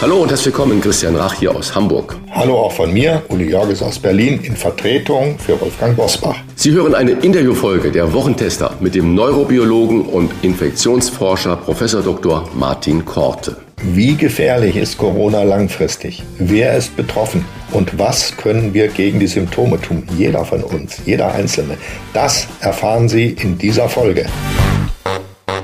Hallo und herzlich willkommen, Christian Rach hier aus Hamburg. Hallo auch von mir, Uli Jorges aus Berlin, in Vertretung für Wolfgang Bosbach. Sie hören eine Interviewfolge der Wochentester mit dem Neurobiologen und Infektionsforscher Prof. Dr. Martin Korte. Wie gefährlich ist Corona langfristig? Wer ist betroffen? Und was können wir gegen die Symptome tun? Jeder von uns, jeder Einzelne. Das erfahren Sie in dieser Folge.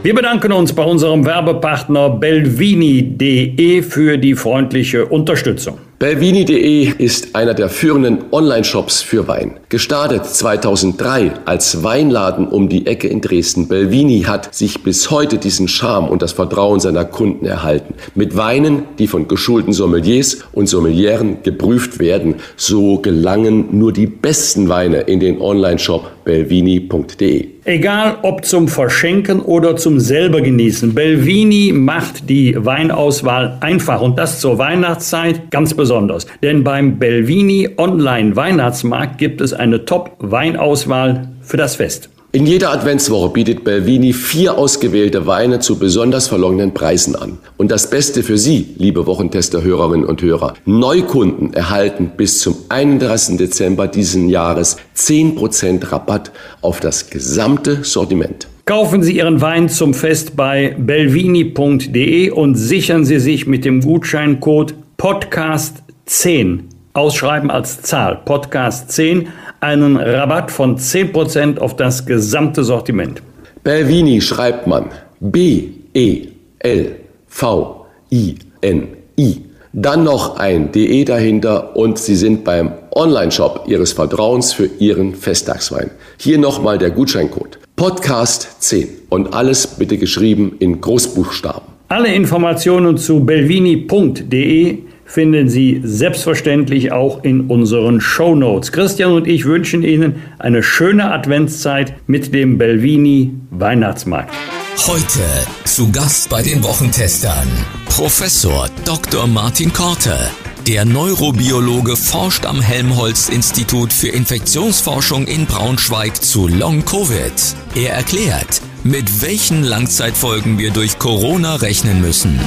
Wir bedanken uns bei unserem Werbepartner belvini.de für die freundliche Unterstützung. Belvini.de ist einer der führenden Online-Shops für Wein. Gestartet 2003 als Weinladen um die Ecke in Dresden, Belvini hat sich bis heute diesen Charme und das Vertrauen seiner Kunden erhalten. Mit Weinen, die von geschulten Sommeliers und Sommelieren geprüft werden, so gelangen nur die besten Weine in den Online-Shop belvini.de. Egal ob zum Verschenken oder zum selber genießen, Belvini macht die Weinauswahl einfach und das zur Weihnachtszeit ganz besonders. Denn beim Belvini Online Weihnachtsmarkt gibt es eine Top-Weinauswahl für das Fest. In jeder Adventswoche bietet Belvini vier ausgewählte Weine zu besonders verlongenen Preisen an. Und das Beste für Sie, liebe Wochentester-Hörerinnen und Hörer. Neukunden erhalten bis zum 31. Dezember diesen Jahres 10% Rabatt auf das gesamte Sortiment. Kaufen Sie Ihren Wein zum Fest bei belvini.de und sichern Sie sich mit dem Gutscheincode Podcast 10 ausschreiben als Zahl Podcast 10 einen Rabatt von 10% auf das gesamte Sortiment. Belvini schreibt man B-E-L-V-I-N-I. Dann noch ein DE dahinter und Sie sind beim Online-Shop Ihres Vertrauens für Ihren Festtagswein. Hier nochmal der Gutscheincode. Podcast 10 und alles bitte geschrieben in Großbuchstaben. Alle Informationen zu belvini.de finden Sie selbstverständlich auch in unseren Show Notes. Christian und ich wünschen Ihnen eine schöne Adventszeit mit dem Belvini Weihnachtsmarkt. Heute zu Gast bei den Wochentestern Professor Dr. Martin Korte. Der Neurobiologe forscht am Helmholtz-Institut für Infektionsforschung in Braunschweig zu Long-Covid. Er erklärt, mit welchen Langzeitfolgen wir durch Corona rechnen müssen.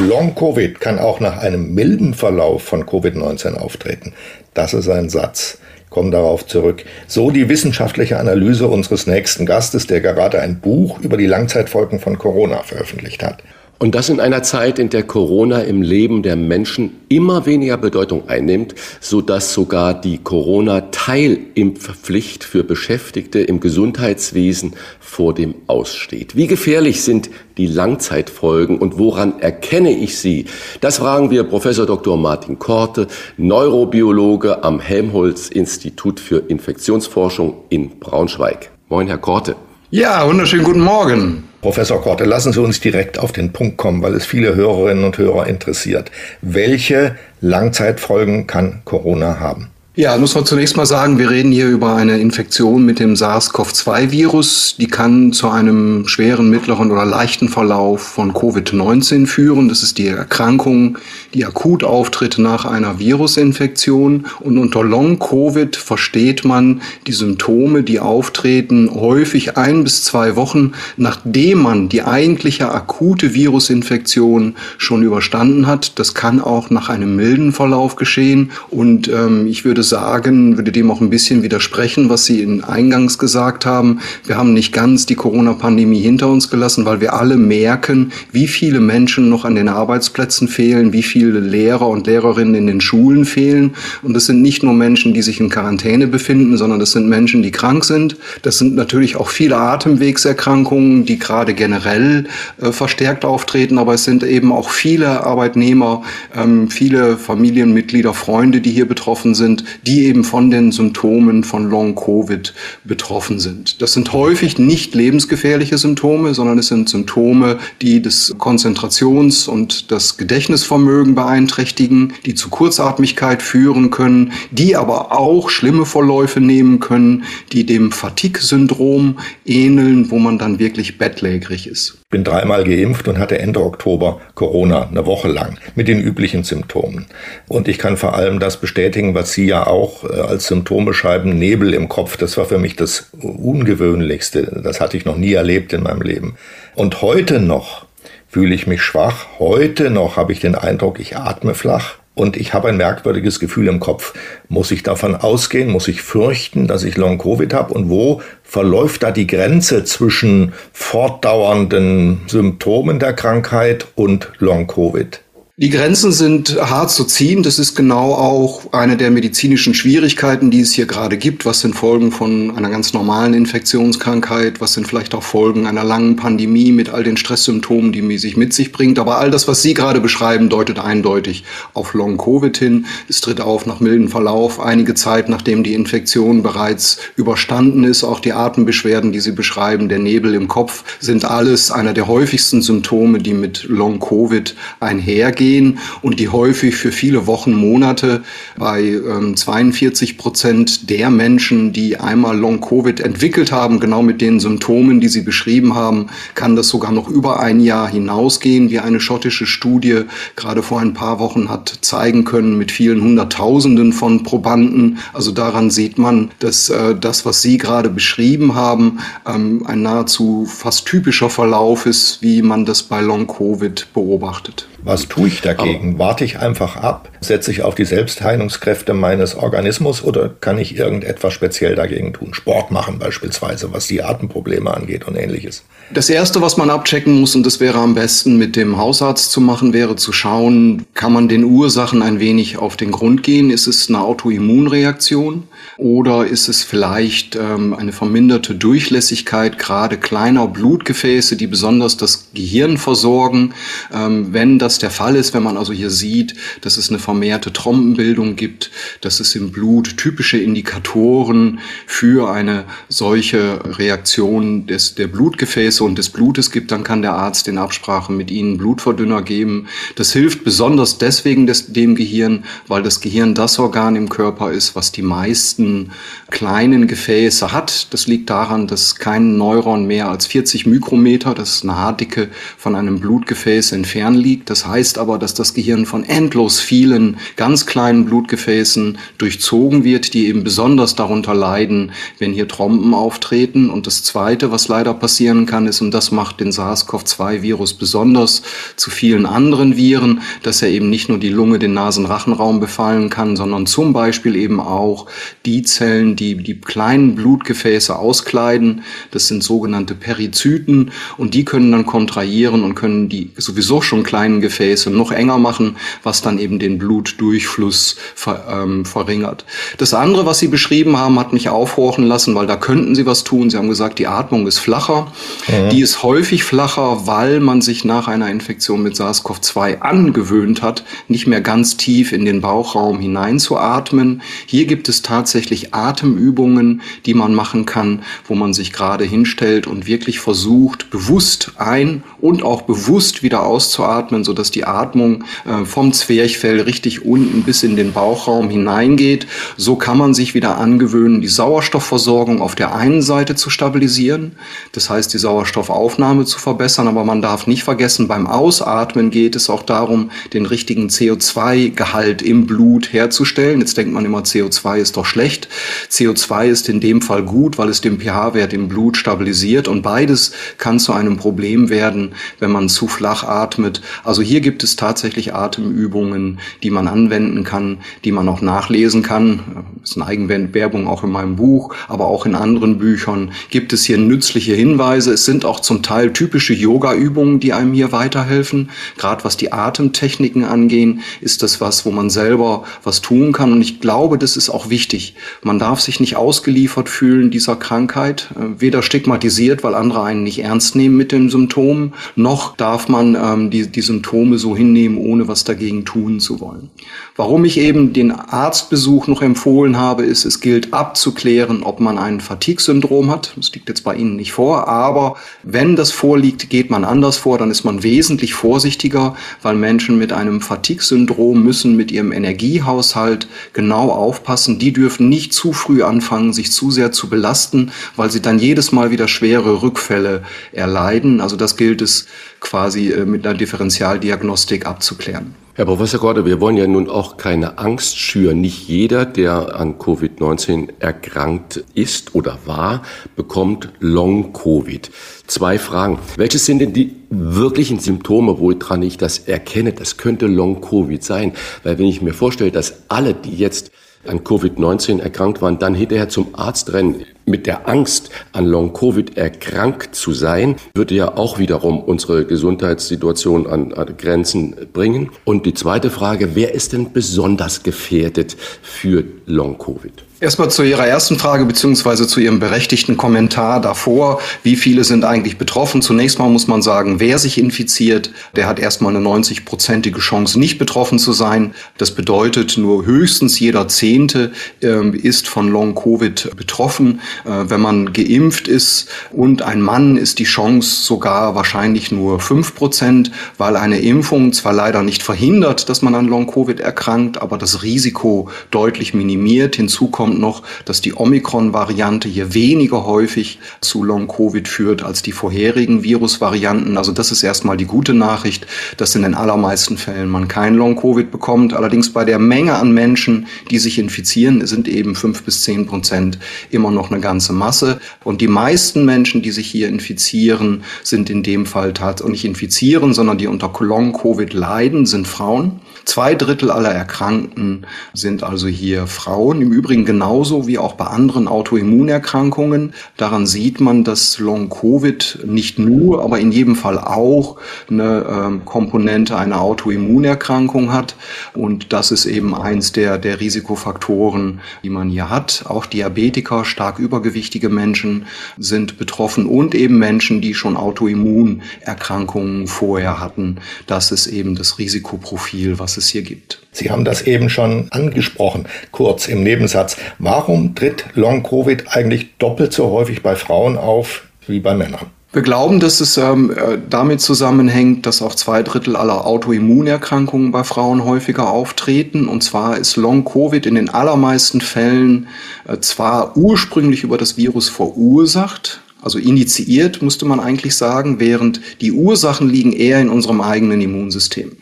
Long-Covid kann auch nach einem milden Verlauf von Covid-19 auftreten. Das ist ein Satz. Ich komme darauf zurück. So die wissenschaftliche Analyse unseres nächsten Gastes, der gerade ein Buch über die Langzeitfolgen von Corona veröffentlicht hat. Und das in einer Zeit, in der Corona im Leben der Menschen immer weniger Bedeutung einnimmt, so dass sogar die Corona-Teilimpfpflicht für Beschäftigte im Gesundheitswesen vor dem Aussteht. Wie gefährlich sind die Langzeitfolgen und woran erkenne ich sie? Das fragen wir Professor Dr. Martin Korte, Neurobiologe am Helmholtz-Institut für Infektionsforschung in Braunschweig. Moin, Herr Korte. Ja, wunderschönen guten Morgen. Professor Korte, lassen Sie uns direkt auf den Punkt kommen, weil es viele Hörerinnen und Hörer interessiert. Welche Langzeitfolgen kann Corona haben? Ja, muss man zunächst mal sagen, wir reden hier über eine Infektion mit dem SARS-CoV-2-Virus. Die kann zu einem schweren, mittleren oder leichten Verlauf von Covid-19 führen. Das ist die Erkrankung, die akut auftritt nach einer Virusinfektion. Und unter Long-Covid versteht man die Symptome, die auftreten, häufig ein bis zwei Wochen, nachdem man die eigentliche akute Virusinfektion schon überstanden hat. Das kann auch nach einem milden Verlauf geschehen. Und ähm, ich würde sagen, würde dem auch ein bisschen widersprechen, was Sie in eingangs gesagt haben. Wir haben nicht ganz die Corona-Pandemie hinter uns gelassen, weil wir alle merken, wie viele Menschen noch an den Arbeitsplätzen fehlen, wie viele Lehrer und Lehrerinnen in den Schulen fehlen. Und das sind nicht nur Menschen, die sich in Quarantäne befinden, sondern das sind Menschen, die krank sind. Das sind natürlich auch viele Atemwegserkrankungen, die gerade generell äh, verstärkt auftreten, aber es sind eben auch viele Arbeitnehmer, ähm, viele Familienmitglieder, Freunde, die hier betroffen sind. die eben von den Symptomen von Long-Covid betroffen sind. Das sind häufig nicht lebensgefährliche Symptome, sondern es sind Symptome, die das Konzentrations- und das Gedächtnisvermögen beeinträchtigen, die zu Kurzatmigkeit führen können, die aber auch schlimme Verläufe nehmen können, die dem Fatigue-Syndrom ähneln, wo man dann wirklich bettlägerig ist. Ich bin dreimal geimpft und hatte Ende Oktober Corona, eine Woche lang, mit den üblichen Symptomen. Und ich kann vor allem das bestätigen, was Sie ja auch äh, als Symptom beschreiben, Nebel im Kopf. Das war für mich das Ungewöhnlichste. Das hatte ich noch nie erlebt in meinem Leben. Und heute noch fühle ich mich schwach. Heute noch habe ich den Eindruck, ich atme flach und ich habe ein merkwürdiges Gefühl im Kopf. Muss ich davon ausgehen? Muss ich fürchten, dass ich Long-Covid habe? Und wo verläuft da die Grenze zwischen fortdauernden Symptomen der Krankheit und Long-Covid? Die Grenzen sind hart zu ziehen. Das ist genau auch eine der medizinischen Schwierigkeiten, die es hier gerade gibt. Was sind Folgen von einer ganz normalen Infektionskrankheit? Was sind vielleicht auch Folgen einer langen Pandemie mit all den Stresssymptomen, die sich mit sich bringt? Aber all das, was Sie gerade beschreiben, deutet eindeutig auf Long-Covid hin. Es tritt auf nach milden Verlauf, einige Zeit nachdem die Infektion bereits überstanden ist. Auch die Atembeschwerden, die Sie beschreiben, der Nebel im Kopf, sind alles einer der häufigsten Symptome, die mit Long-Covid einhergehen gehen und die häufig für viele Wochen, Monate bei ähm, 42 Prozent der Menschen, die einmal Long-Covid entwickelt haben, genau mit den Symptomen, die Sie beschrieben haben, kann das sogar noch über ein Jahr hinausgehen, wie eine schottische Studie gerade vor ein paar Wochen hat zeigen können mit vielen Hunderttausenden von Probanden. Also daran sieht man, dass äh, das, was Sie gerade beschrieben haben, ähm, ein nahezu fast typischer Verlauf ist, wie man das bei Long-Covid beobachtet. Was tue ich dagegen? Warte ich einfach ab? Setze ich auf die Selbstheilungskräfte meines Organismus oder kann ich irgendetwas speziell dagegen tun? Sport machen beispielsweise, was die Atemprobleme angeht und ähnliches. Das Erste, was man abchecken muss, und das wäre am besten mit dem Hausarzt zu machen, wäre zu schauen, kann man den Ursachen ein wenig auf den Grund gehen? Ist es eine Autoimmunreaktion oder ist es vielleicht ähm, eine verminderte Durchlässigkeit gerade kleiner Blutgefäße, die besonders das Gehirn versorgen? Ähm, wenn das der Fall ist, wenn man also hier sieht, dass es eine vermehrte Trompenbildung gibt, dass es im Blut typische Indikatoren für eine solche Reaktion des, der Blutgefäße Gefäße und des Blutes gibt, dann kann der Arzt in Absprache mit Ihnen Blutverdünner geben. Das hilft besonders deswegen des, dem Gehirn, weil das Gehirn das Organ im Körper ist, was die meisten kleinen Gefäße hat. Das liegt daran, dass kein Neuron mehr als 40 Mikrometer, das ist eine Haardicke, von einem Blutgefäß entfernt liegt. Das heißt aber, dass das Gehirn von endlos vielen ganz kleinen Blutgefäßen durchzogen wird, die eben besonders darunter leiden, wenn hier Trompen auftreten. Und das Zweite, was leider passieren kann, ist, und das macht den SARS-CoV-2-Virus besonders zu vielen anderen Viren, dass er eben nicht nur die Lunge, den Nasenrachenraum befallen kann, sondern zum Beispiel eben auch die Zellen, die die kleinen Blutgefäße auskleiden. Das sind sogenannte Perizyten und die können dann kontrahieren und können die sowieso schon kleinen Gefäße noch enger machen, was dann eben den Blutdurchfluss ver, ähm, verringert. Das andere, was Sie beschrieben haben, hat mich aufhorchen lassen, weil da könnten Sie was tun. Sie haben gesagt, die Atmung ist flacher. Mhm. Die ist häufig flacher, weil man sich nach einer Infektion mit SARS-CoV-2 angewöhnt hat, nicht mehr ganz tief in den Bauchraum hineinzuatmen. Hier gibt es tatsächlich Atemübungen, die man machen kann, wo man sich gerade hinstellt und wirklich versucht, bewusst ein- und auch bewusst wieder auszuatmen, sodass die Atmung äh, vom Zwerchfell richtig unten bis in den Bauchraum hineingeht. So kann man sich wieder angewöhnen, die Sauerstoffversorgung auf der einen Seite zu stabilisieren. Das heißt, die Sauerstoffaufnahme zu verbessern. Aber man darf nicht vergessen, beim Ausatmen geht es auch darum, den richtigen CO2-Gehalt im Blut herzustellen. Jetzt denkt man immer, CO2 ist doch schlecht. CO2 ist in dem Fall gut, weil es den pH-Wert im Blut stabilisiert. Und beides kann zu einem Problem werden, wenn man zu flach atmet. Also hier gibt es tatsächlich Atemübungen, die man anwenden kann, die man auch nachlesen kann. Das ist eine Eigenwerbung auch in meinem Buch, aber auch in anderen Büchern gibt es hier nützliche Hinweise. Es sind auch zum Teil typische Yoga-Übungen, die einem hier weiterhelfen. Gerade was die Atemtechniken angehen, ist das was, wo man selber was tun kann. Und ich glaube, das ist auch wichtig. Man darf sich nicht ausgeliefert fühlen dieser Krankheit, äh, weder stigmatisiert, weil andere einen nicht ernst nehmen mit den Symptomen, noch darf man ähm, die, die Symptome Symptome so hinnehmen, ohne was dagegen tun zu wollen. Warum ich eben den Arztbesuch noch empfohlen habe, ist, es gilt abzuklären, ob man ein Fatigue-Syndrom hat. Das liegt jetzt bei Ihnen nicht vor, aber wenn das vorliegt, geht man anders vor, dann ist man wesentlich vorsichtiger, weil Menschen mit einem Fatigue-Syndrom müssen mit ihrem Energiehaushalt genau aufpassen. Die dürfen nicht zu früh anfangen, sich zu sehr zu belasten, weil sie dann jedes Mal wieder schwere Rückfälle erleiden. Also das gilt es quasi äh, mit einer Differentialdiagnostik abzuklären. Herr Professor Gorte, wir wollen ja nun auch keine Angst schüren. Nicht jeder, der an Covid-19 erkrankt ist oder war, bekommt Long-Covid. Zwei Fragen. Welches sind denn die wirklichen Symptome, woran ich das erkenne? Das könnte Long-Covid sein. Weil wenn ich mir vorstelle, dass alle, die jetzt an Covid-19 erkrankt waren, dann hinterher zum Arzt rennen mit der Angst, an Long-Covid erkrankt zu sein, würde ja auch wiederum unsere Gesundheitssituation an, an Grenzen bringen. Und die zweite Frage, wer ist denn besonders gefährdet für Long-Covid? Erstmal zu Ihrer ersten Frage beziehungsweise zu Ihrem berechtigten Kommentar davor. Wie viele sind eigentlich betroffen? Zunächst mal muss man sagen, wer sich infiziert, der hat erstmal eine 90-prozentige Chance, nicht betroffen zu sein. Das bedeutet, nur höchstens jeder Zehnte äh, ist von Long-Covid betroffen. Äh, wenn man geimpft ist und ein Mann, ist die Chance sogar wahrscheinlich nur fünf Prozent, weil eine Impfung zwar leider nicht verhindert, dass man an Long-Covid erkrankt, aber das Risiko deutlich minimiert. Hinzu kommt noch, dass die Omikron-Variante hier weniger häufig zu Long-Covid führt als die vorherigen Virusvarianten. Also das ist erstmal die gute Nachricht, dass in den allermeisten Fällen man kein Long-Covid bekommt. Allerdings bei der Menge an Menschen, die sich infizieren, sind eben fünf bis zehn Prozent immer noch eine ganze Masse. Und die meisten Menschen, die sich hier infizieren, sind in dem Fall tatsächlich nicht infizieren, sondern die unter Long-Covid leiden, sind Frauen. Zwei Drittel aller Erkrankten sind also hier Frauen. Im Übrigen genauso wie auch bei anderen Autoimmunerkrankungen. Daran sieht man, dass Long-Covid nicht nur, aber in jedem Fall auch eine ähm, Komponente einer Autoimmunerkrankung hat. Und das ist eben eins der, der Risikofaktoren, die man hier hat. Auch Diabetiker, stark übergewichtige Menschen sind betroffen und eben Menschen, die schon Autoimmunerkrankungen vorher hatten. Das ist eben das Risikoprofil, was was es hier gibt. Sie haben das eben schon angesprochen, kurz im Nebensatz. Warum tritt Long-Covid eigentlich doppelt so häufig bei Frauen auf wie bei Männern? Wir glauben, dass es ähm, äh, damit zusammenhängt, dass auch zwei Drittel aller Autoimmunerkrankungen bei Frauen häufiger auftreten. Und zwar ist Long-Covid in den allermeisten Fällen äh, zwar ursprünglich über das Virus verursacht, also initiiert, musste man eigentlich sagen, während die Ursachen liegen eher in unserem eigenen Immunsystem.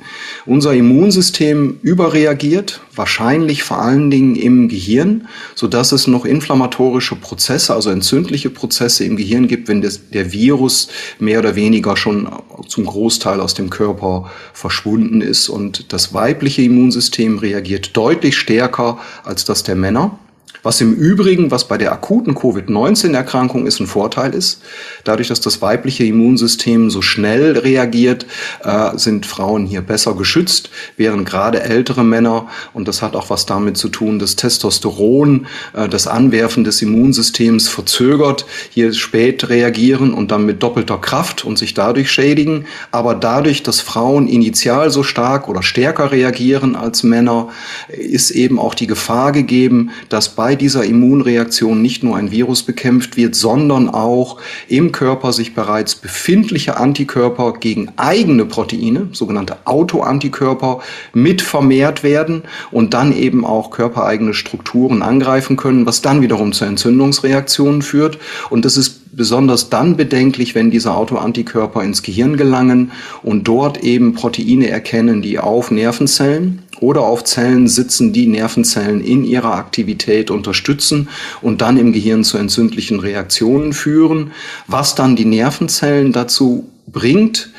Unser Immunsystem überreagiert, wahrscheinlich vor allen Dingen im Gehirn, so dass es noch inflammatorische Prozesse, also entzündliche Prozesse im Gehirn gibt, wenn das, der Virus mehr oder weniger schon zum Großteil aus dem Körper verschwunden ist. Und das weibliche Immunsystem reagiert deutlich stärker als das der Männer. Was im Übrigen, was bei der akuten Covid-19-Erkrankung ist, ein Vorteil ist. Dadurch, dass das weibliche Immunsystem so schnell reagiert, äh, sind Frauen hier besser geschützt, während gerade ältere Männer, und das hat auch was damit zu tun, dass Testosteron äh, das Anwerfen des Immunsystems verzögert, hier spät reagieren und dann mit doppelter Kraft und sich dadurch schädigen. Aber dadurch, dass Frauen initial so stark oder stärker reagieren als Männer, ist eben auch die Gefahr gegeben, dass bei dieser Immunreaktion nicht nur ein Virus bekämpft wird, sondern auch im Körper sich bereits befindliche Antikörper gegen eigene Proteine, sogenannte Autoantikörper, mit vermehrt werden und dann eben auch körpereigene Strukturen angreifen können, was dann wiederum zu Entzündungsreaktionen führt. Und das ist besonders dann bedenklich, wenn diese Autoantikörper ins Gehirn gelangen und dort eben Proteine erkennen, die auf Nervenzellen oder auf Zellen sitzen, die Nervenzellen in ihrer Aktivität unterstützen und dann im Gehirn zu entzündlichen Reaktionen führen, was dann die Nervenzellen dazu bringt,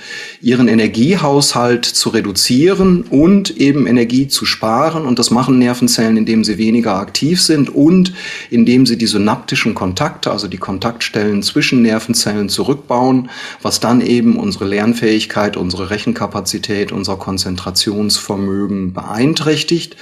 ihren Energiehaushalt zu reduzieren und eben Energie zu sparen. Und das machen Nervenzellen, indem sie weniger aktiv sind und indem sie die synaptischen Kontakte, also die Kontaktstellen zwischen Nervenzellen zurückbauen, was dann eben unsere Lernfähigkeit, unsere Rechenkapazität, unser Konzentrationsvermögen beeinträchtigt.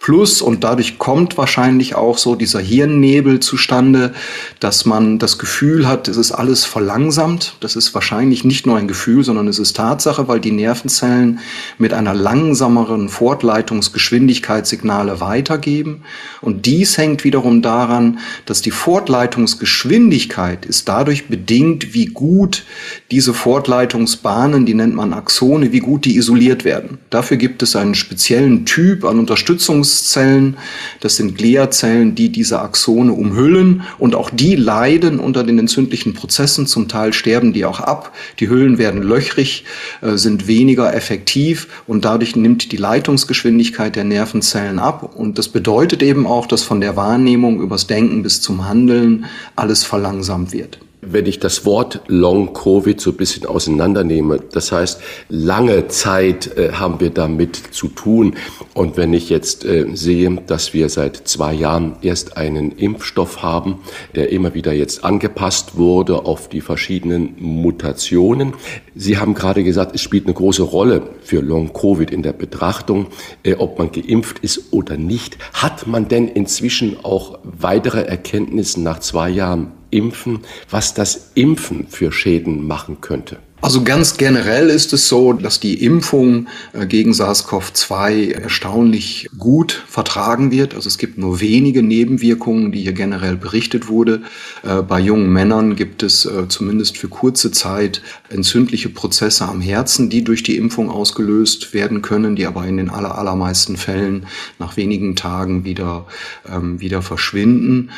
Plus, und dadurch kommt wahrscheinlich auch so dieser Hirnnebel zustande, dass man das Gefühl hat, es ist alles verlangsamt. Das ist wahrscheinlich nicht nur ein Gefühl, sondern es ist Tatsache, weil die Nervenzellen mit einer langsameren Fortleitungsgeschwindigkeit Signale weitergeben. Und dies hängt wiederum daran, dass die Fortleitungsgeschwindigkeit ist dadurch bedingt, wie gut diese Fortleitungsbahnen, die nennt man Axone, wie gut die isoliert werden. Dafür gibt es einen speziellen Typ an Unterstützungszellen. Das sind Gliazellen, die diese Axone umhüllen und auch die leiden unter den entzündlichen Prozessen. Zum Teil sterben die auch ab. Die Hüllen werden löchrig, sind weniger effektiv und dadurch nimmt die Leitungsgeschwindigkeit der Nervenzellen ab. Und das bedeutet eben auch, dass von der Wahrnehmung übers Denken bis zum Handeln alles verlangsamt wird. Wenn ich das Wort Long Covid so ein bisschen auseinandernehme, das heißt, lange Zeit äh, haben wir damit zu tun. Und wenn ich jetzt äh, sehe, dass wir seit zwei Jahren erst einen Impfstoff haben, der immer wieder jetzt angepasst wurde auf die verschiedenen Mutationen. Sie haben gerade gesagt, es spielt eine große Rolle für Long Covid in der Betrachtung, äh, ob man geimpft ist oder nicht. Hat man denn inzwischen auch weitere Erkenntnisse nach zwei Jahren Impfen, was das Impfen für Schäden machen könnte? Also ganz generell ist es so, dass die Impfung äh, gegen SARS-CoV-2 erstaunlich gut vertragen wird. Also es gibt nur wenige Nebenwirkungen, die hier generell berichtet wurde. Äh, bei jungen Männern gibt es äh, zumindest für kurze Zeit entzündliche Prozesse am Herzen, die durch die Impfung ausgelöst werden können, die aber in den allermeisten Fällen nach wenigen Tagen wieder, ähm, wieder verschwinden.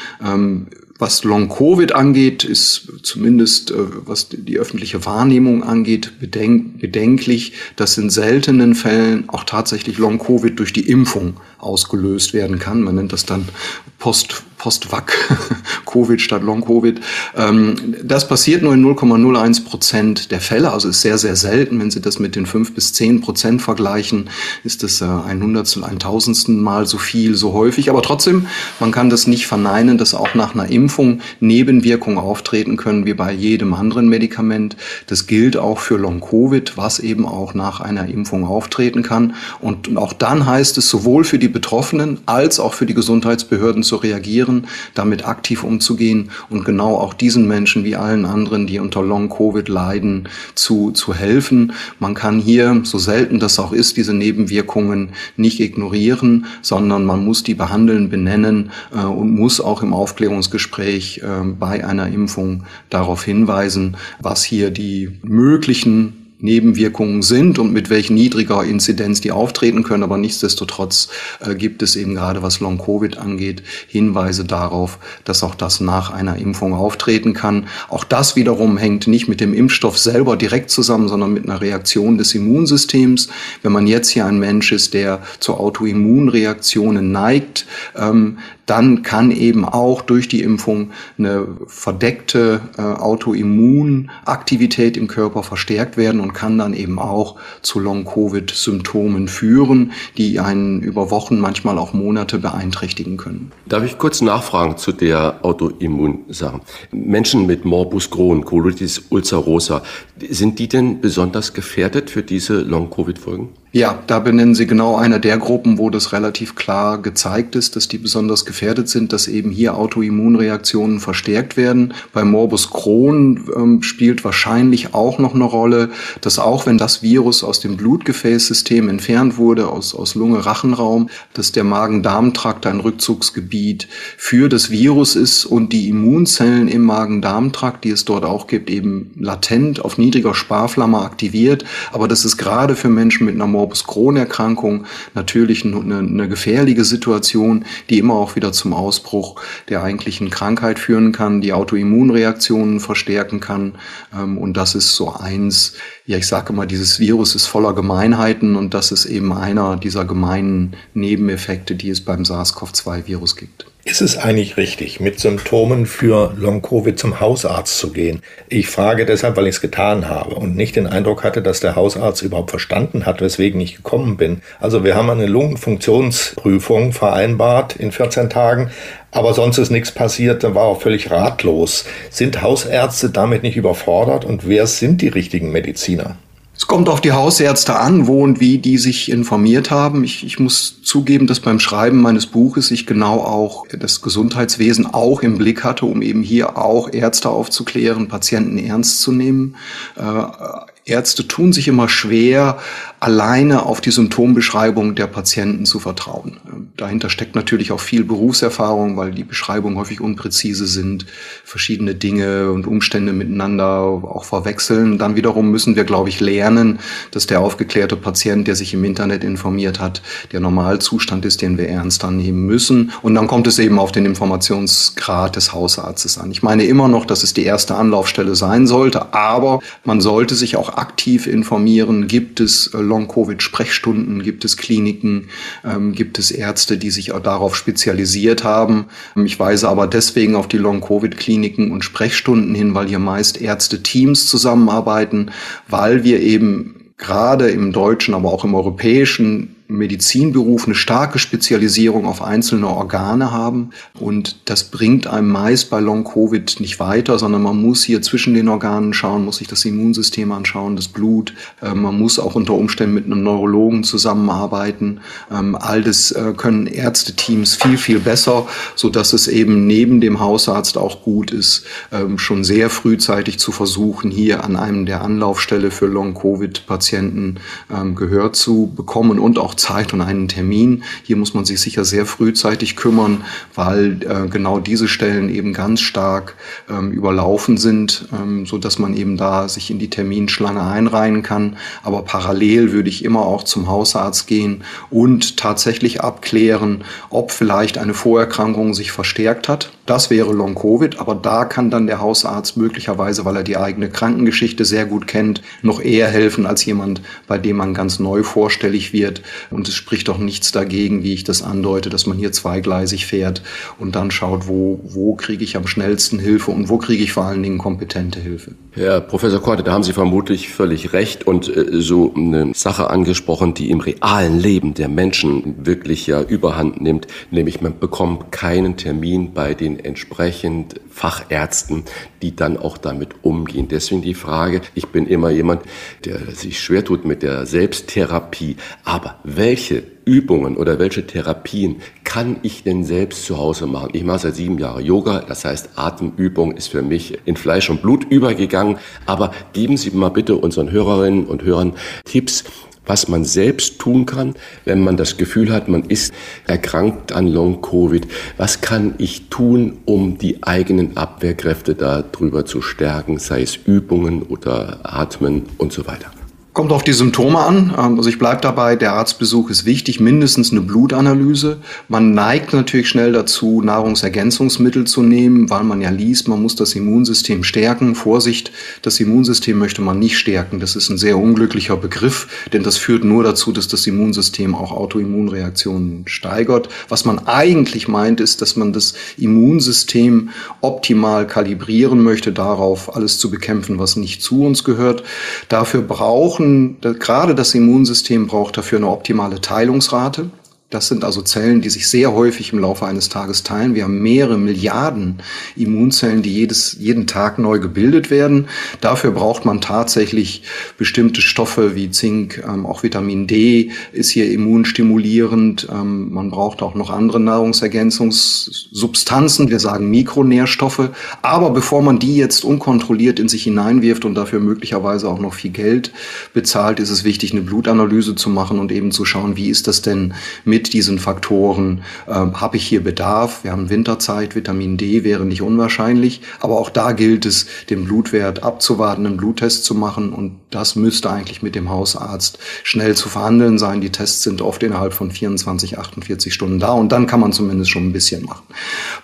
Was Long-Covid angeht, ist zumindest, äh, was die öffentliche Wahrnehmung angeht, bedenk bedenklich, dass in seltenen Fällen auch tatsächlich Long-Covid durch die Impfung ausgelöst werden kann. Man nennt das dann Post, Post-Vac, Covid statt Long-Covid. Ähm, das passiert nur in 0,01 Prozent der Fälle, also ist sehr, sehr selten. Wenn Sie das mit den 5 bis 10 Prozent vergleichen, ist das äh, ein Hundertstel, ein Tausendstel Mal so viel, so häufig. Aber trotzdem, man kann das nicht verneinen, dass auch nach einer Impfung Nebenwirkungen auftreten können, wie bei jedem anderen Medikament. Das gilt auch für Long-Covid, was eben auch nach einer Impfung auftreten kann. Und auch dann heißt es sowohl für die Betroffenen als auch für die Gesundheitsbehörden zu reagieren, damit aktiv umzugehen und genau auch diesen Menschen wie allen anderen, die unter Long-Covid leiden, zu, zu helfen. Man kann hier, so selten das auch ist, diese Nebenwirkungen nicht ignorieren, sondern man muss die behandeln, benennen äh, und muss auch im Aufklärungsgespräch äh, bei einer Impfung darauf hinweisen, was hier die möglichen Nebenwirkungen sind und mit welch niedriger Inzidenz die auftreten können. Aber nichtsdestotrotz äh, gibt es eben gerade was Long-Covid angeht Hinweise darauf, dass auch das nach einer Impfung auftreten kann. Auch das wiederum hängt nicht mit dem Impfstoff selber direkt zusammen, sondern mit einer Reaktion des Immunsystems. Wenn man jetzt hier ein Mensch ist, der zu Autoimmunreaktionen neigt, ähm, dann kann eben auch durch die Impfung eine verdeckte äh, Autoimmunaktivität im Körper verstärkt werden und kann dann eben auch zu Long-Covid-Symptomen führen, die einen über Wochen, manchmal auch Monate beeinträchtigen können. Darf ich kurz nachfragen zu der Autoimmunsache? Menschen mit Morbus Crohn, Colitis ulcerosa, sind die denn besonders gefährdet für diese Long-Covid-Folgen? Ja, da benennen Sie genau eine der Gruppen, wo das relativ klar gezeigt ist, dass die besonders gefährdet sind, dass eben hier Autoimmunreaktionen verstärkt werden. Bei Morbus Crohn ähm, spielt wahrscheinlich auch noch eine Rolle, dass auch wenn das Virus aus dem Blutgefäßsystem entfernt wurde, aus, aus Lunge, Rachenraum, dass der Magen-Darm-Trakt ein Rückzugsgebiet für das Virus ist und die Immunzellen im Magen-Darm-Trakt, die es dort auch gibt, eben latent auf niedriger Sparflamme aktiviert. Aber das ist gerade für Menschen mit einer Morbus Crohn-Erkrankung natürlich eine, eine gefährliche Situation, die immer auch wieder zum Ausbruch der eigentlichen Krankheit führen kann, die Autoimmunreaktionen verstärken kann. Ähm, und das ist so eins, ja, ich sage immer, dieses Virus ist voller Gemeinheiten und das ist eben einer dieser gemeinen Nebeneffekte, die es beim SARS-CoV-2-Virus gibt. Ist es eigentlich richtig, mit Symptomen für Long-Covid zum Hausarzt zu gehen? Ich frage deshalb, weil ich es getan habe und nicht den Eindruck hatte, dass der Hausarzt überhaupt verstanden hat, weswegen ich gekommen bin. Also wir haben eine Lungenfunktionsprüfung vereinbart in 14 Tagen, aber sonst ist nichts passiert, dann war auch völlig ratlos. Sind Hausärzte damit nicht überfordert und wer sind die richtigen Mediziner? Es kommt auf die Hausärzte an, wo und wie die sich informiert haben. Ich, ich, muss zugeben, dass beim Schreiben meines Buches ich genau auch das Gesundheitswesen auch im Blick hatte, um eben hier auch Ärzte aufzuklären, Patienten ernst zu nehmen. Äh, Ärzte tun sich immer schwer, alleine auf die Symptombeschreibung der Patienten zu vertrauen. Dahinter steckt natürlich auch viel Berufserfahrung, weil die Beschreibungen häufig unpräzise sind, verschiedene Dinge und Umstände miteinander auch verwechseln. Dann wiederum müssen wir, glaube ich, lernen, dass der aufgeklärte Patient, der sich im Internet informiert hat, der Normalzustand ist, den wir ernster nehmen müssen. Und dann kommt es eben auf den Informationsgrad des Hausarztes an. Ich meine immer noch, dass es die erste Anlaufstelle sein sollte, aber man sollte sich auch aktiv informieren. Gibt es äh, Long-Covid-Sprechstunden, gibt es Kliniken, ähm, gibt es Ärzte, die sich auch darauf spezialisiert haben. Ich weise aber deswegen auf die Long-Covid-Kliniken und Sprechstunden hin, weil hier meist Ärzte-Teams zusammenarbeiten, weil wir eben gerade im deutschen, aber auch im europäischen Medizinberuf eine starke Spezialisierung auf einzelne Organe haben. Und das bringt einem meist bei Long-Covid nicht weiter, sondern man muss hier zwischen den Organen schauen, muss sich das Immunsystem anschauen, das Blut. Äh, man muss auch unter Umständen mit einem Neurologen zusammenarbeiten. Ähm, all das äh, können Ärzteteams viel, viel besser, so dass es eben neben dem Hausarzt auch gut ist, ähm, schon sehr frühzeitig zu versuchen, hier an einem der Anlaufstelle für Long-Covid-Patienten ähm, Gehör zu bekommen und auch Zeit und einen Termin. Hier muss man sich sicher sehr frühzeitig kümmern, weil äh, genau diese Stellen eben ganz stark ähm, überlaufen sind, ähm, so dass man eben da sich in die Terminschlange einreihen kann. Aber parallel würde ich immer auch zum Hausarzt gehen und tatsächlich abklären, ob vielleicht eine Vorerkrankung sich verstärkt hat. Das wäre Long Covid, aber da kann dann der Hausarzt möglicherweise, weil er die eigene Krankengeschichte sehr gut kennt, noch eher helfen als jemand, bei dem man ganz neu vorstellig wird und es spricht doch nichts dagegen, wie ich das andeute, dass man hier zweigleisig fährt und dann schaut, wo, wo kriege ich am schnellsten Hilfe und wo kriege ich vor allen Dingen kompetente Hilfe. Herr Professor Korte, da haben Sie vermutlich völlig recht und äh, so eine Sache angesprochen, die im realen Leben der Menschen wirklich ja überhand nimmt, nämlich man bekommt keinen Termin bei den entsprechend Fachärzten, die dann auch damit umgehen. Deswegen die Frage, ich bin immer jemand, der sich schwer tut mit der Selbsttherapie, aber welche Übungen oder welche Therapien kann ich denn selbst zu Hause machen? Ich mache seit sieben Jahren Yoga, das heißt Atemübung ist für mich in Fleisch und Blut übergegangen. Aber geben Sie mal bitte unseren Hörerinnen und Hörern Tipps, was man selbst tun kann, wenn man das Gefühl hat, man ist erkrankt an Long-Covid. Was kann ich tun, um die eigenen Abwehrkräfte darüber zu stärken, sei es Übungen oder Atmen und so weiter? Kommt auf die Symptome an. Ähm, also ich bleibe dabei, der Arztbesuch ist wichtig, mindestens eine Blutanalyse. Man neigt natürlich schnell dazu, Nahrungsergänzungsmittel zu nehmen, weil man ja liest, man muss das Immunsystem stärken. Vorsicht, das Immunsystem möchte man nicht stärken. Das ist ein sehr unglücklicher Begriff, denn das führt nur dazu, dass das Immunsystem auch Autoimmunreaktionen steigert. Was man eigentlich meint, ist, dass man das Immunsystem optimal kalibrieren möchte, darauf alles zu bekämpfen, was nicht zu uns gehört. Dafür brauchen brauchen, gerade das Immunsystem braucht dafür eine optimale Teilungsrate. Das sind also Zellen, die sich sehr häufig im Laufe eines Tages teilen. Wir haben mehrere Milliarden Immunzellen, die jedes, jeden Tag neu gebildet werden. Dafür braucht man tatsächlich bestimmte Stoffe wie Zink, ähm, auch Vitamin D ist hier immunstimulierend. Ähm, man braucht auch noch andere Nahrungsergänzungssubstanzen. Wir sagen Mikronährstoffe. Aber bevor man die jetzt unkontrolliert in sich hineinwirft und dafür möglicherweise auch noch viel Geld bezahlt, ist es wichtig, eine Blutanalyse zu machen und eben zu schauen, wie ist das denn mit mit diesen Faktoren ähm, habe ich hier Bedarf. Wir haben Winterzeit, Vitamin D wäre nicht unwahrscheinlich, aber auch da gilt es, den Blutwert abzuwarten, einen Bluttest zu machen und das müsste eigentlich mit dem Hausarzt schnell zu verhandeln sein. Die Tests sind oft innerhalb von 24, 48 Stunden da und dann kann man zumindest schon ein bisschen machen.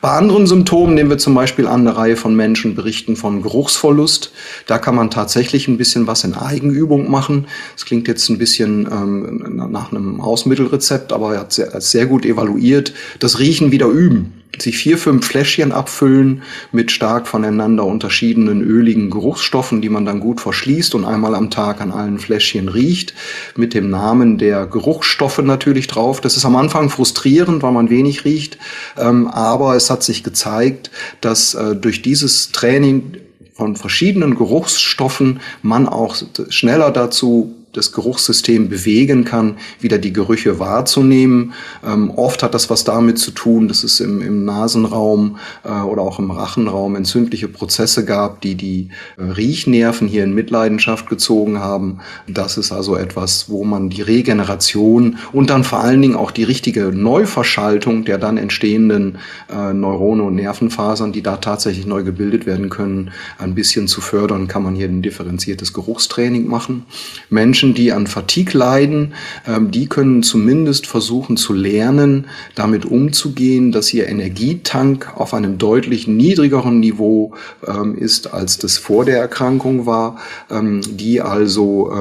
Bei anderen Symptomen nehmen wir zum Beispiel an, eine Reihe von Menschen berichten von Geruchsverlust. Da kann man tatsächlich ein bisschen was in Eigenübung machen. Es klingt jetzt ein bisschen ähm, nach einem Hausmittelrezept, aber er hat sehr, sehr gut evaluiert. Das Riechen wieder üben sich vier, fünf Fläschchen abfüllen mit stark voneinander unterschiedenen öligen Geruchsstoffen, die man dann gut verschließt und einmal am Tag an allen Fläschchen riecht, mit dem Namen der Geruchsstoffe natürlich drauf. Das ist am Anfang frustrierend, weil man wenig riecht, ähm, aber es hat sich gezeigt, dass äh, durch dieses Training von verschiedenen Geruchsstoffen man auch schneller dazu das Geruchssystem bewegen kann, wieder die Gerüche wahrzunehmen. Ähm, oft hat das was damit zu tun, dass es im, im Nasenraum äh, oder auch im Rachenraum entzündliche Prozesse gab, die die äh, Riechnerven hier in Mitleidenschaft gezogen haben. Das ist also etwas, wo man die Regeneration und dann vor allen Dingen auch die richtige Neuverschaltung der dann entstehenden äh, Neurone und Nervenfasern, die da tatsächlich neu gebildet werden können, ein bisschen zu fördern, kann man hier ein differenziertes Geruchstraining machen. Menschen Menschen, die an Fatigue leiden, ähm, die können zumindest versuchen zu lernen, damit umzugehen, dass ihr Energietank auf einem deutlich niedrigeren Niveau ähm, ist, als das vor der Erkrankung war, ähm, die also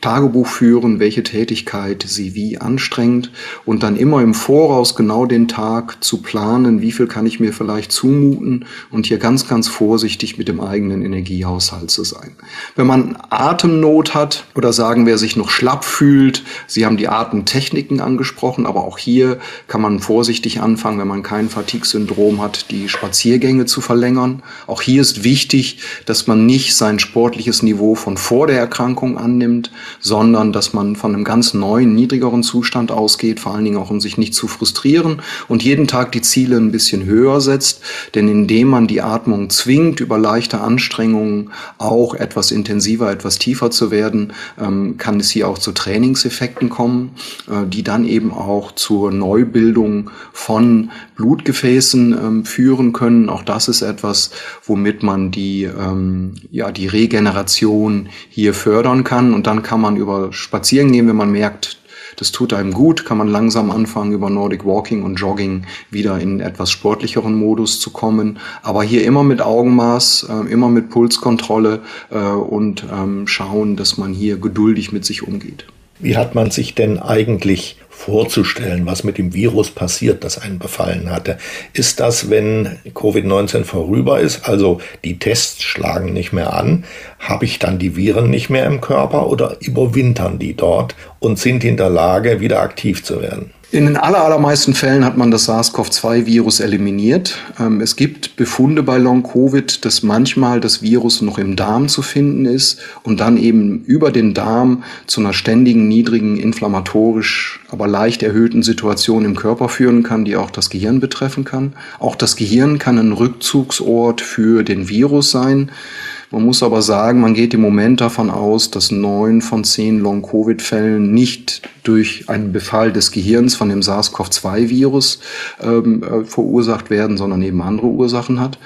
Tagebuch führen, welche Tätigkeit sie wie anstrengt und dann immer im Voraus genau den Tag zu planen, wie viel kann ich mir vielleicht zumuten und hier ganz, ganz vorsichtig mit dem eigenen Energiehaushalt zu sein. Wenn man Atemnot hat oder sagen, wer sich noch schlapp fühlt. Sie haben die Atemtechniken angesprochen, aber auch hier kann man vorsichtig anfangen, wenn man kein Fatigue-Syndrom hat, die Spaziergänge zu verlängern. Auch hier ist wichtig, dass man nicht sein sportliches Niveau von vor der Erkrankung annimmt, sondern dass man von einem ganz neuen, niedrigeren Zustand ausgeht, vor allen Dingen auch um sich nicht zu frustrieren und jeden Tag die Ziele ein bisschen höher setzt. Denn indem man die Atmung zwingt, über leichte Anstrengungen auch etwas intensiver, etwas tiefer zu werden, ähm, kann es hier auch zu Trainingseffekten kommen, äh, die dann eben auch zur Neubildung von Blutgefäßen ähm, führen können. Auch das ist etwas, womit man die, ähm, ja, die Regeneration hier fördern kann. Und dann kann man über Spazieren gehen, wenn man merkt, das tut einem gut, kann man langsam anfangen, über Nordic Walking und Jogging wieder in etwas sportlicheren Modus zu kommen. Aber hier immer mit Augenmaß, äh, immer mit Pulskontrolle äh, und ähm, schauen, dass man hier geduldig mit sich umgeht. Wie hat man sich denn eigentlich vorzustellen, was mit dem Virus passiert, das einen befallen hatte. Ist das, wenn Covid-19 vorüber ist, also die Tests schlagen nicht mehr an, habe ich dann die Viren nicht mehr im Körper oder überwintern die dort und sind in der Lage, wieder aktiv zu werden? In den allermeisten Fällen hat man das SARS-CoV-2-Virus eliminiert. Ähm, es gibt Befunde bei Long-Covid, dass manchmal das Virus noch im Darm zu finden ist und dann eben über den Darm zu einer ständigen, niedrigen, inflammatorisch, aber leicht erhöhten Situation im Körper führen kann, die auch das Gehirn betreffen kann. Auch das Gehirn kann ein Rückzugsort für den Virus sein. Man muss aber sagen, man geht im Moment davon aus, dass neun von zehn Long-Covid-Fällen nicht durch einen Befall des Gehirns von dem SARS-CoV-2-Virus ähm, äh, verursacht werden, sondern eben andere Ursachen hat.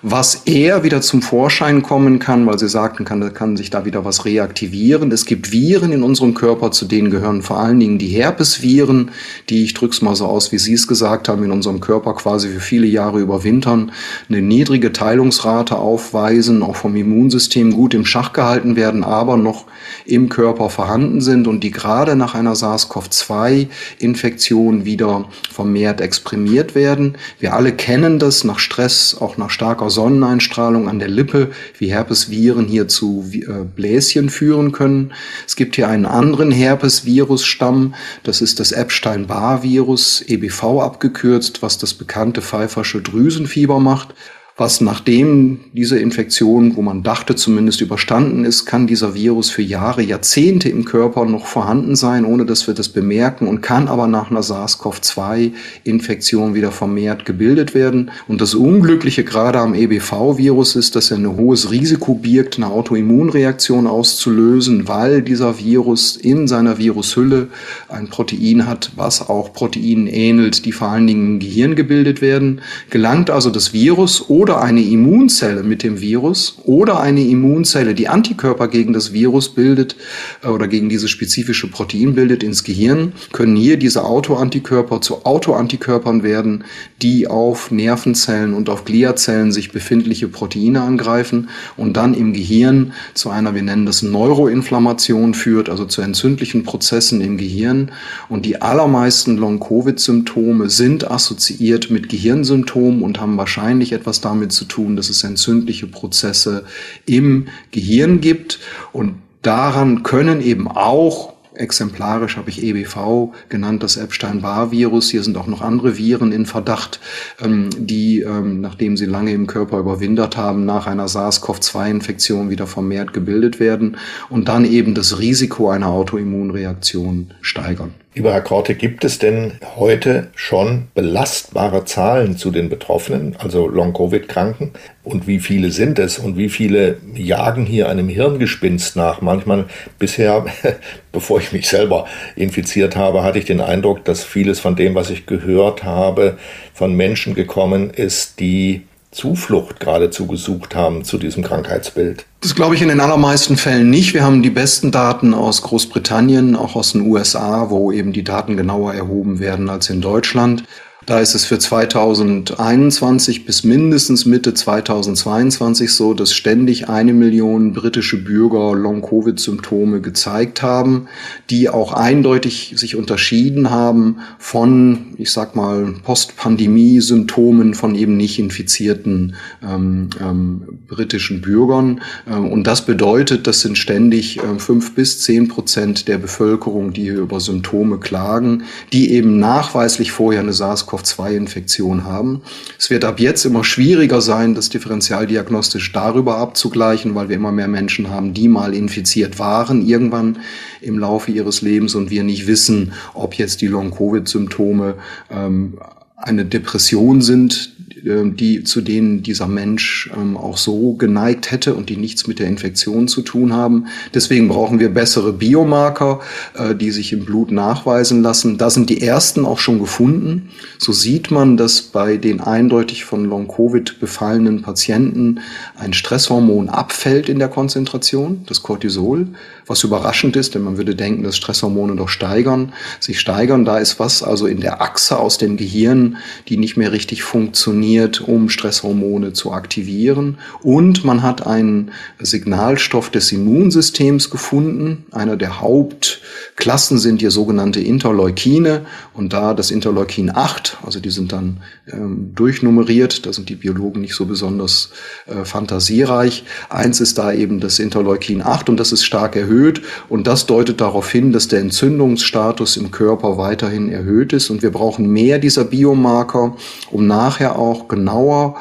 Was eher wieder zum Vorschein kommen kann, weil Sie sagten, kann, kann sich da wieder was reaktivieren. Es gibt Viren in unserem Körper, zu denen gehören vor allen Dingen die Herpesviren, die, ich drücke es mal so aus, wie Sie es gesagt haben, in unserem Körper quasi für viele Jahre überwintern, eine niedrige Teilungsrate aufweisen, auch vom Immunsystem gut im Schach gehalten werden, aber noch im Körper vorhanden sind und die gerade nach einer SARS-CoV-2-Infektion wieder vermehrt exprimiert werden. Wir alle kennen das nach Stress, auch nach starker Sonneneinstrahlung an der Lippe, wie Herpesviren hier zu äh, Bläschen führen können. Es gibt hier einen anderen Herpesvirusstamm, das ist das Epstein-Barr-Virus, EBV abgekürzt, was das bekannte pfeifersche Drüsenfieber macht was nachdem diese Infektion, wo man dachte zumindest überstanden ist, kann dieser Virus für Jahre, Jahrzehnte im Körper noch vorhanden sein, ohne dass wir das bemerken und kann aber nach einer SARS-CoV-2-Infektion wieder vermehrt gebildet werden. Und das Unglückliche gerade am EBV-Virus ist, dass er ein hohes Risiko birgt, eine Autoimmunreaktion auszulösen, weil dieser Virus in seiner Virushülle ein Protein hat, was auch Proteinen ähnelt, die vor allen Dingen im Gehirn gebildet werden. Gelangt also das Virus oder eine Immunzelle mit dem Virus oder eine Immunzelle, die Antikörper gegen das Virus bildet äh, oder gegen dieses spezifische Protein bildet ins Gehirn, können hier diese Autoantikörper zu Autoantikörpern werden, die auf Nervenzellen und auf Gliazellen sich befindliche Proteine angreifen und dann im Gehirn zu einer, wir nennen das Neuroinflammation führt, also zu entzündlichen Prozessen im Gehirn. Und die allermeisten Long-Covid-Symptome sind assoziiert mit Gehirnsymptomen und haben wahrscheinlich etwas damit damit zu tun, dass es entzündliche Prozesse im Gehirn gibt und daran können eben auch exemplarisch habe ich EBV genannt, das Epstein-Barr-Virus. Hier sind auch noch andere Viren in Verdacht, ähm, die, ähm, nachdem sie lange im Körper überwintert haben, nach einer SARS-CoV-2-Infektion wieder vermehrt gebildet werden und dann eben das Risiko einer Autoimmunreaktion steigern. Herr Korte, gibt es denn heute schon belastbare Zahlen zu den Betroffenen, also Long-Covid-Kranken? Und wie viele sind es und wie viele jagen hier einem Hirngespinst nach? Manchmal bisher, bevor ich mich selber infiziert habe, hatte ich den Eindruck, dass vieles von dem, was ich gehört habe, von Menschen gekommen ist, die Zuflucht geradezu gesucht haben zu diesem Krankheitsbild. Das glaube ich in den allermeisten Fällen nicht. Wir haben die besten Daten aus Großbritannien, auch aus den USA, wo eben die Daten genauer erhoben werden als in Deutschland. Da ist es für 2021 bis mindestens Mitte 2022 so, dass ständig eine Million britische Bürger Long-Covid-Symptome gezeigt haben, die auch eindeutig sich unterschieden haben von, ich sag mal, Post-Pandemie-Symptomen von eben nicht infizierten ähm, ähm, britischen Bürgern. Ähm, und das bedeutet, das sind ständig äh, fünf bis zehn Prozent der Bevölkerung, die hier über Symptome klagen, die eben nachweislich vorher eine SARS SARS-CoV-2-Infektion haben. Es wird ab jetzt immer schwieriger sein, das differentialdiagnostisch darüber abzugleichen, weil wir immer mehr Menschen haben, die mal infiziert waren irgendwann im Laufe ihres Lebens und wir nicht wissen, ob jetzt die Long-Covid-Symptome ähm, eine Depression sind, die, zu denen dieser Mensch ähm, auch so geneigt hätte und die nichts mit der Infektion zu tun haben. Deswegen brauchen wir bessere Biomarker, äh, die sich im Blut nachweisen lassen. Da sind die ersten auch schon gefunden. So sieht man, dass bei den eindeutig von Long-Covid befallenen Patienten ein Stresshormon abfällt in der Konzentration, das Cortisol, was überraschend ist, denn man würde denken, dass Stresshormone doch steigern, sich steigern. Da ist was also in der Achse aus dem Gehirn, die nicht mehr richtig funktioniert trainiert, um Stresshormone zu aktivieren. Und man hat einen Signalstoff des Immunsystems gefunden. Einer der Hauptklassen sind hier sogenannte Interleukine. Und da das Interleukin 8, also die sind dann ähm, durchnummeriert, da sind die Biologen nicht so besonders äh, fantasiereich. Eins ist da eben das Interleukin 8 und das ist stark erhöht. Und das deutet darauf hin, dass der Entzündungsstatus im Körper weiterhin erhöht ist. Und wir brauchen mehr dieser Biomarker, um nachher auch genauer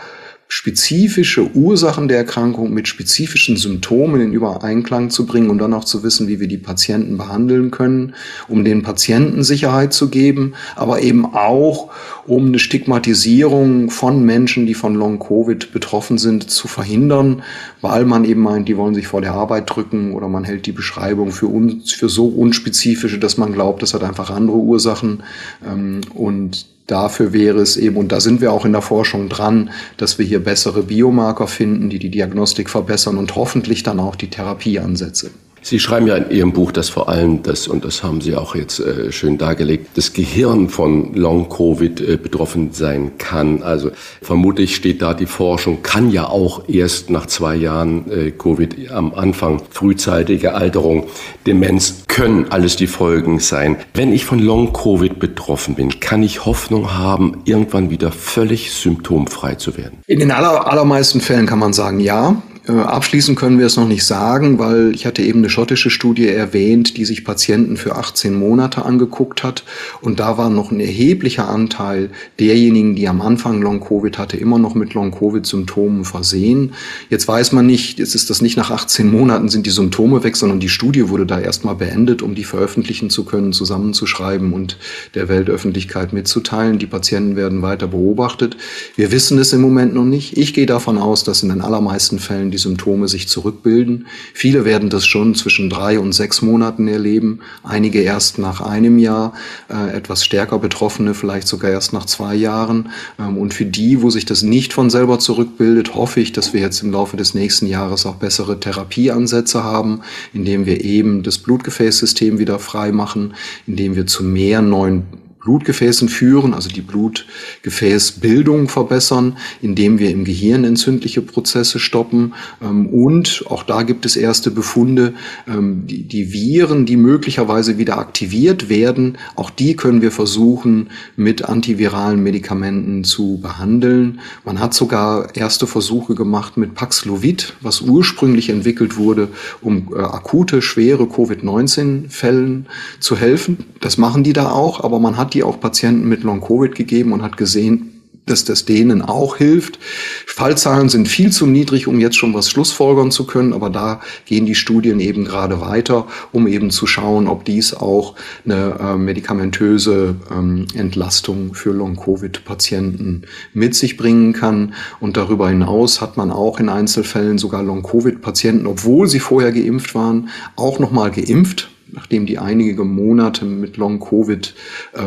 spezifische Ursachen der Erkrankung mit spezifischen Symptomen in Übereinklang zu bringen und dann auch zu wissen, wie wir die Patienten behandeln können, um den Patienten Sicherheit zu geben, aber eben auch, um eine Stigmatisierung von Menschen, die von Long-Covid betroffen sind, zu verhindern, weil man eben meint, die wollen sich vor der Arbeit drücken oder man hält die Beschreibung für, un für so unspezifische, dass man glaubt, das hat einfach andere Ursachen. Ähm, und dafür wäre es eben, und da sind wir auch in der Forschung dran, dass wir hier bessere Biomarker finden, die die Diagnostik verbessern und hoffentlich dann auch die Therapieansätze. Sie schreiben ja in Ihrem Buch, dass vor allem das, und das haben Sie auch jetzt äh, schön dargelegt, das Gehirn von Long-Covid äh, betroffen sein kann. Also vermutlich steht da die Forschung, kann ja auch erst nach zwei Jahren äh, Covid am Anfang, frühzeitige Alterung, Demenz, können alles die Folgen sein. Wenn ich von Long-Covid betroffen bin, kann ich Hoffnung haben, irgendwann wieder völlig symptomfrei zu werden? In den aller, allermeisten Fällen kann man sagen, ja. Äh, abschließend können wir es noch nicht sagen, weil ich hatte eben eine schottische Studie erwähnt, die sich Patienten für 18 Monate angeguckt hat. Und da war noch ein erheblicher Anteil derjenigen, die am Anfang Long-Covid hatte, immer noch mit Long-Covid-Symptomen versehen. Jetzt weiß man nicht, jetzt ist das nicht nach 18 Monaten sind die Symptome weg, sondern die Studie wurde da erstmal beendet, um die veröffentlichen zu können, zusammenzuschreiben und der Weltöffentlichkeit mitzuteilen. Die Patienten werden weiter beobachtet. Wir wissen es im Moment noch nicht. Ich gehe davon aus, dass in den allermeisten Fällen die Symptome sich zurückbilden. Viele werden das schon zwischen drei und sechs Monaten erleben, einige erst nach einem Jahr, äh, etwas stärker Betroffene vielleicht sogar erst nach zwei Jahren. Ähm, und für die, wo sich das nicht von selber zurückbildet, hoffe ich, dass wir jetzt im Laufe des nächsten Jahres auch bessere Therapieansätze haben, indem wir eben das Blutgefäßsystem wieder frei machen, indem wir zu mehr neuen Blutgefäßen führen, also die Blutgefäßbildung verbessern, indem wir im Gehirn entzündliche Prozesse stoppen. Ähm, und auch da gibt es erste Befunde, ähm, die, Viren, die möglicherweise wieder aktiviert werden, auch die können wir versuchen mit antiviralen Medikamenten zu behandeln. Man hat sogar erste Versuche gemacht mit Paxlovid, was ursprünglich entwickelt wurde, um äh, akute, schwere Covid-19-Fällen zu helfen. Das machen die da auch, aber man hat die auch Patienten mit Long-Covid gegeben und hat gesehen, dass das denen auch hilft. Fallzahlen sind viel zu niedrig, um jetzt schon was schlussfolgern zu können, aber da gehen die Studien eben gerade weiter, um eben zu schauen, ob dies auch eine äh, medikamentöse ähm, Entlastung für Long-Covid-Patienten mit sich bringen kann. Und darüber hinaus hat man auch in Einzelfällen sogar Long-Covid-Patienten, obwohl sie vorher geimpft waren, auch nochmal geimpft nachdem die einige Monate mit Long Covid äh,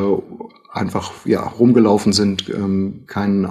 einfach ja rumgelaufen sind, ähm, kein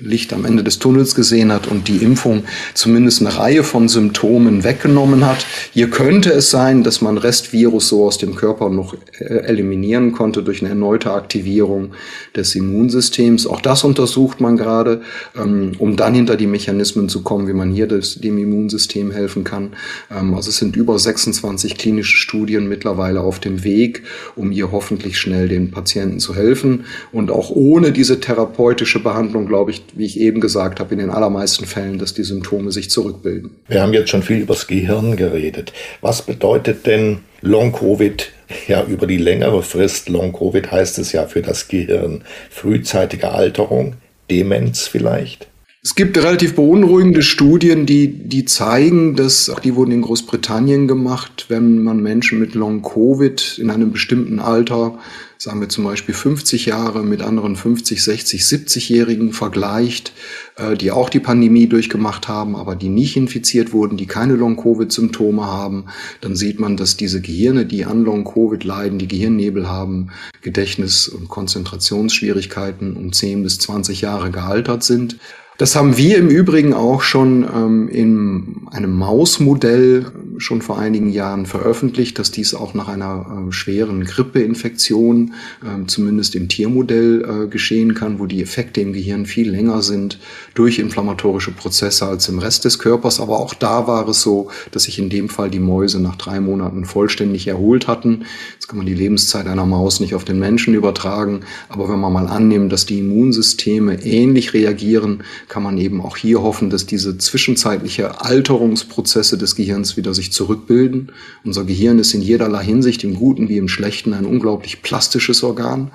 Licht am Ende des Tunnels gesehen hat und die Impfung zumindest eine Reihe von Symptomen weggenommen hat. Hier könnte es sein, dass man Restvirus so aus dem Körper noch äh, eliminieren konnte durch eine erneute Aktivierung des Immunsystems. Auch das untersucht man gerade, ähm, um dann hinter die Mechanismen zu kommen, wie man hier dem Immunsystem helfen kann. Ähm, also es sind über 26 klinische Studien mittlerweile auf dem Weg, um hier hoffentlich schnell den Patienten zu helfen. Und auch ohne diese therapeutische Behandlung, glaube ich, wie ich eben gesagt habe, in den allermeisten Fällen, dass die Symptome sich zurückbilden. Wir haben jetzt schon viel über das Gehirn geredet. Was bedeutet denn Long-Covid ja über die längere Frist? Long-Covid heißt es ja für das Gehirn frühzeitige Alterung, Demenz vielleicht? Es gibt relativ beunruhigende Studien, die, die zeigen, dass, auch die wurden in Großbritannien gemacht, wenn man Menschen mit Long-Covid in einem bestimmten Alter sagen wir zum Beispiel 50 Jahre mit anderen 50, 60, 70-Jährigen vergleicht, äh, die auch die Pandemie durchgemacht haben, aber die nicht infiziert wurden, die keine Long-Covid-Symptome haben, dann sieht man, dass diese Gehirne, die an Long-Covid leiden, die Gehirnnebel haben, Gedächtnis- und Konzentrationsschwierigkeiten um 10 bis 20 Jahre gealtert sind. Das haben wir im Übrigen auch schon ähm, in einem Mausmodell schon vor einigen Jahren veröffentlicht, dass dies auch nach einer äh, schweren Grippeinfektion äh, zumindest im Tiermodell äh, geschehen kann, wo die Effekte im Gehirn viel länger sind durch inflammatorische Prozesse als im Rest des Körpers. Aber auch da war es so, dass sich in dem Fall die Mäuse nach drei Monaten vollständig erholt hatten. Kann man die Lebenszeit einer Maus nicht auf den Menschen übertragen, aber wenn man mal annimmt, dass die Immunsysteme ähnlich reagieren, kann man eben auch hier hoffen, dass diese zwischenzeitliche Alterungsprozesse des Gehirns wieder sich zurückbilden. Unser Gehirn ist in jederlei Hinsicht, im Guten wie im Schlechten, ein unglaublich plastisches Organ.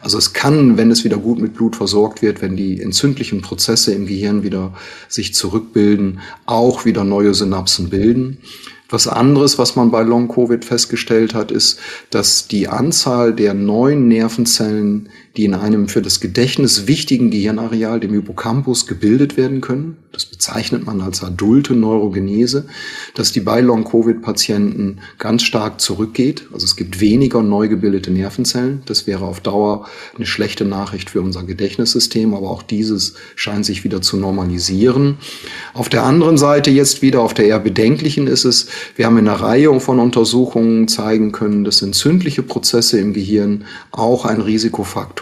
Also es kann, wenn es wieder gut mit Blut versorgt wird, wenn die entzündlichen Prozesse im Gehirn wieder sich zurückbilden, auch wieder neue Synapsen bilden. Was anderes, was man bei Long-Covid festgestellt hat, ist, dass die Anzahl der neuen Nervenzellen, die in einem für das Gedächtnis wichtigen Gehirnareal, dem Hippocampus, gebildet werden können, das bezeichnet man als adulte Neurogenese, dass die bei Long-Covid-Patienten ganz stark zurückgeht. Also es gibt weniger neu gebildete Nervenzellen. Das wäre auf Dauer eine schlechte Nachricht für unser Gedächtnissystem, aber auch dieses scheint sich wieder zu normalisieren. Auf der anderen Seite jetzt wieder auf der eher bedenklichen ist es, wir haben in einer Reihe von Untersuchungen zeigen können, dass entzündliche Prozesse im Gehirn auch ein Risikofaktor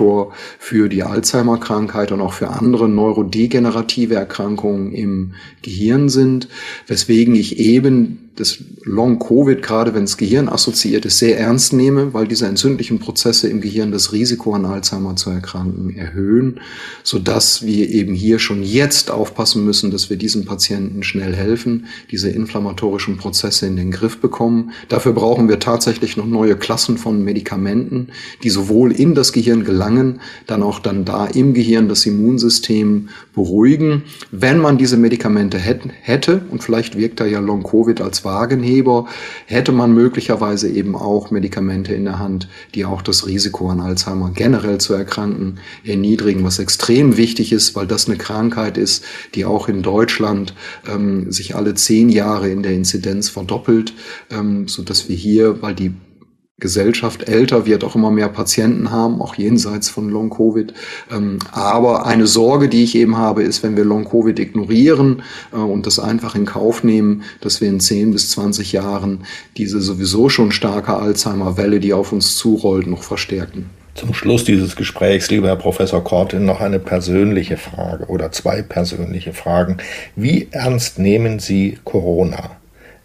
für die Alzheimer-Krankheit und auch für andere neurodegenerative Erkrankungen im Gehirn sind, weswegen ich eben das Long-Covid, gerade wenn es Gehirn assoziiert ist, sehr ernst nehme, weil diese entzündlichen Prozesse im Gehirn das Risiko an Alzheimer zu erkranken erhöhen, so dass wir eben hier schon jetzt aufpassen müssen, dass wir diesen Patienten schnell helfen, diese inflammatorischen Prozesse in den Griff bekommen. Dafür brauchen wir tatsächlich noch neue Klassen von Medikamenten, die sowohl in das Gehirn gelangen, dann auch dann da im Gehirn das Immunsystem beruhigen. Wenn man diese Medikamente hätte, und vielleicht wirkt da ja Long-Covid als Wagenheber hätte man möglicherweise eben auch Medikamente in der Hand, die auch das Risiko an Alzheimer generell zu erkranken erniedrigen, was extrem wichtig ist, weil das eine Krankheit ist, die auch in Deutschland ähm, sich alle zehn Jahre in der Inzidenz verdoppelt, ähm, so dass wir hier, weil die Gesellschaft älter wird, auch immer mehr Patienten haben, auch jenseits von Long-Covid. Ähm, aber eine Sorge, die ich eben habe, ist, wenn wir Long-Covid ignorieren äh, und das einfach in Kauf nehmen, dass wir in 10 bis 20 Jahren diese sowieso schon starke Alzheimer-Welle, die auf uns zurollt, noch verstärken. Zum Schluss dieses Gesprächs, lieber Herr Professor Korte, noch eine persönliche Frage oder zwei persönliche Fragen. Wie ernst nehmen Sie Corona?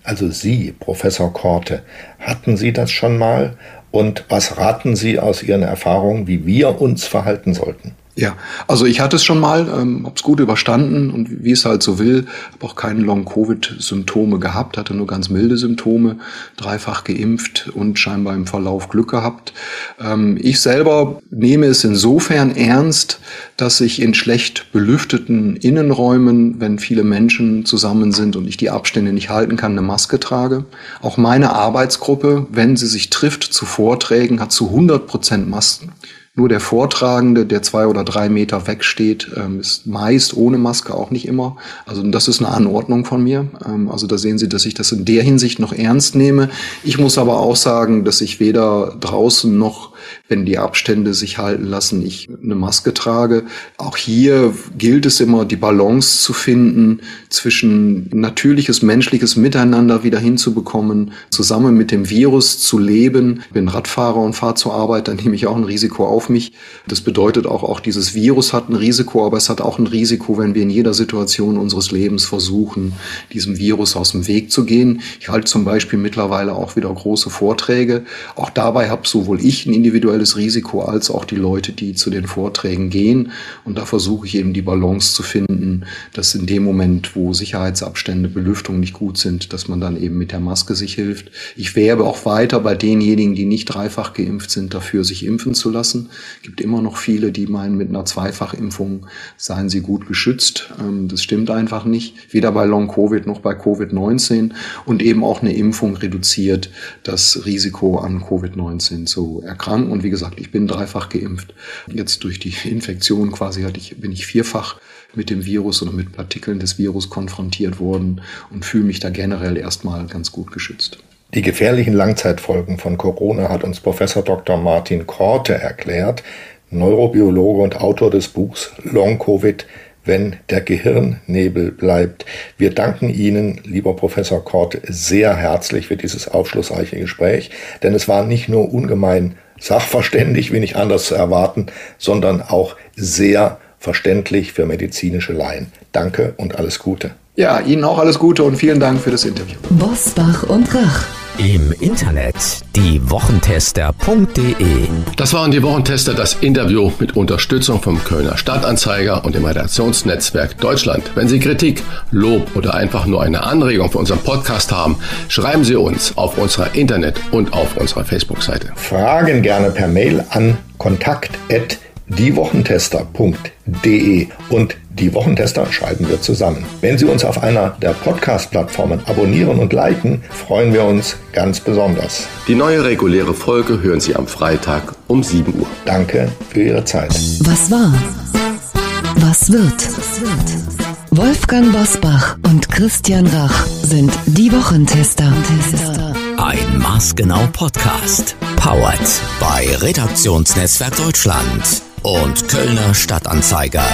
Also Sie, Professor Korte, hatten Sie das schon mal? Und was raten Sie aus Ihren Erfahrungen, wie wir uns verhalten sollten? Ja, also ich hatte es schon mal, ähm, habe es gut überstanden und wie es halt so will, habe auch keine Long-Covid-Symptome gehabt, hatte nur ganz milde Symptome, dreifach geimpft und scheinbar im Verlauf Glück gehabt. Ähm, ich selber nehme es insofern ernst, dass ich in schlecht belüfteten Innenräumen, wenn viele Menschen zusammen sind und ich die Abstände nicht halten kann, eine Maske trage. Auch meine Arbeitsgruppe, wenn sie sich trifft zu Vorträgen, hat zu 100 Prozent Masken. Nur der Vortragende, der zwei oder drei Meter wegsteht, ähm, ist meist ohne Maske, auch nicht immer. Also das ist eine Anordnung von mir. Ähm, also da sehen Sie, dass ich das in der Hinsicht noch ernst nehme. Ich muss aber auch sagen, dass ich weder draußen noch wenn die Abstände sich halten lassen, ich eine Maske trage. Auch hier gilt es immer, die Balance zu finden zwischen natürliches menschliches Miteinander wieder hinzubekommen, zusammen mit dem Virus zu leben. Ich bin Radfahrer und fahre zur Arbeit, dann nehme ich auch ein Risiko auf mich. Das bedeutet auch, auch dieses Virus hat ein Risiko, aber es hat auch ein Risiko, wenn wir in jeder Situation unseres Lebens versuchen, diesem Virus aus dem Weg zu gehen. Ich halte zum Beispiel mittlerweile auch wieder große Vorträge. Auch dabei habe sowohl ich ein individuelles Risiko als auch die Leute, die zu den Vorträgen gehen. Und da versuche ich eben die Balance zu finden, dass in dem Moment, wo Sicherheitsabstände, Belüftung nicht gut sind, dass man dann eben mit der Maske sich hilft. Ich werbe auch weiter bei denjenigen, die nicht dreifach geimpft sind, dafür, sich impfen zu lassen. Es gibt immer noch viele, die meinen, mit einer Zweifachimpfung seien sie gut geschützt. Ähm, das stimmt einfach nicht. Weder bei Long-Covid noch bei Covid-19. Und eben auch eine Impfung reduziert das Risiko an Covid-19 zu erkranken. Und wie gesagt, ich bin dreifach geimpft. Jetzt durch die Infektion quasi hatte ich, bin ich vierfach mit dem Virus oder mit Partikeln des Virus konfrontiert worden und fühle mich da generell erstmal ganz gut geschützt. Die gefährlichen Langzeitfolgen von Corona hat uns Professor Dr. Martin Korte erklärt, Neurobiologe und Autor des Buchs Long Covid wenn der Gehirnnebel bleibt. Wir danken Ihnen, lieber Professor Kort, sehr herzlich für dieses aufschlussreiche Gespräch, denn es war nicht nur ungemein sachverständig, wie nicht anders zu erwarten, sondern auch sehr verständlich für medizinische Laien. Danke und alles Gute. Ja, Ihnen auch alles Gute und vielen Dank für das Interview. Bosbach und Rach. Im Internet diewochentester.de Das waren die Wochentester, das Interview mit Unterstützung vom Kölner Stadtanzeiger und dem Redaktionsnetzwerk Deutschland. Wenn Sie Kritik, Lob oder einfach nur eine Anregung für unseren Podcast haben, schreiben Sie uns auf unserer Internet- und auf unserer Facebook-Seite. Fragen gerne per Mail an kontakt@diewochentester.de und die Wochentester schreiben wir zusammen. Wenn Sie uns auf einer der Podcast-Plattformen abonnieren und liken, freuen wir uns ganz besonders. Die neue reguläre Folge hören Sie am Freitag um 7 Uhr. Danke für Ihre Zeit. Was war? Was wird? Wolfgang Bosbach und Christian Rach sind die Wochentester. Ein Maßgenau Podcast. Powered bei Redaktionsnetzwerk Deutschland und Kölner Stadtanzeiger.